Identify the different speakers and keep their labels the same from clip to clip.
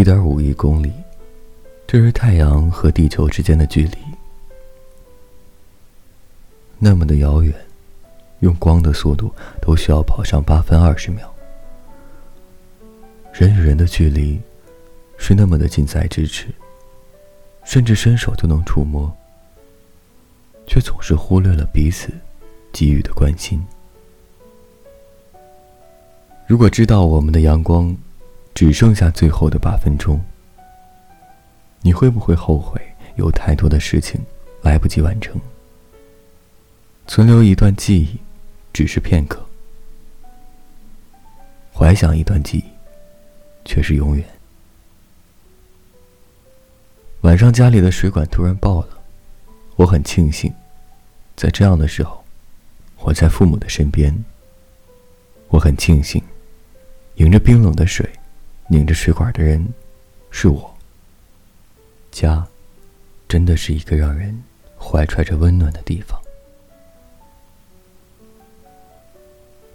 Speaker 1: 一点五亿公里，这是太阳和地球之间的距离，那么的遥远，用光的速度都需要跑上八分二十秒。人与人的距离，是那么的近在咫尺，甚至伸手就能触摸，却总是忽略了彼此给予的关心。如果知道我们的阳光只剩下最后的八分钟，你会不会后悔有太多的事情来不及完成？存留一段记忆，只是片刻；怀想一段记忆，却是永远。晚上家里的水管突然爆了，我很庆幸，在这样的时候，我在父母的身边。我很庆幸。迎着冰冷的水，拧着水管的人，是我。家，真的是一个让人怀揣着温暖的地方。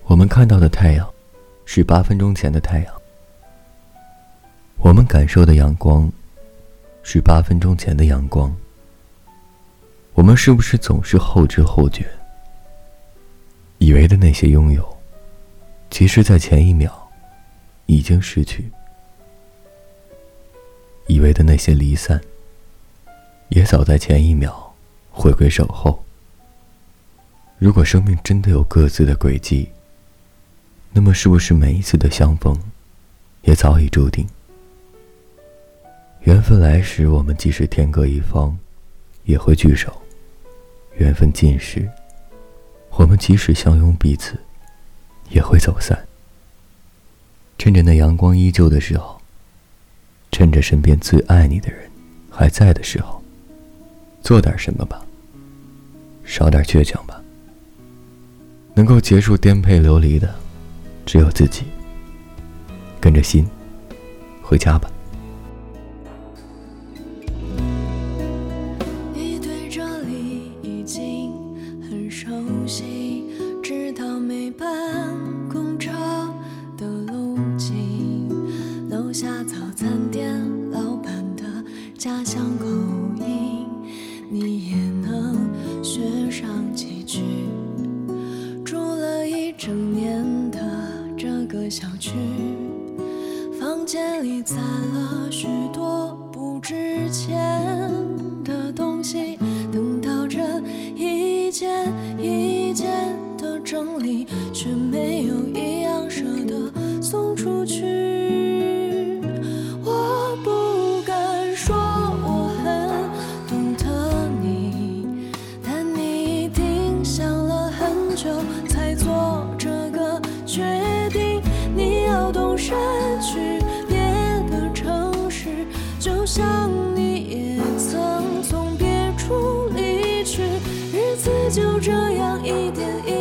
Speaker 1: 我们看到的太阳，是八分钟前的太阳；我们感受的阳光，是八分钟前的阳光。我们是不是总是后知后觉，以为的那些拥有，其实，在前一秒。已经失去，以为的那些离散，也早在前一秒回归守候。如果生命真的有各自的轨迹，那么是不是每一次的相逢，也早已注定？缘分来时，我们即使天各一方，也会聚首；缘分尽时，我们即使相拥彼此，也会走散。趁着那阳光依旧的时候，趁着身边最爱你的人还在的时候，做点什么吧。少点倔强吧。能够结束颠沛流离的，只有自己。跟着心，回家吧。
Speaker 2: 家乡口音，你也能学上几句。住了一整年的这个小区，房间里攒了许多不值钱的东西，等到这一件一件的整理，却没有一样舍才做这个决定，你要动身去别的城市，就像你也曾从别处离去，日子就这样一点一。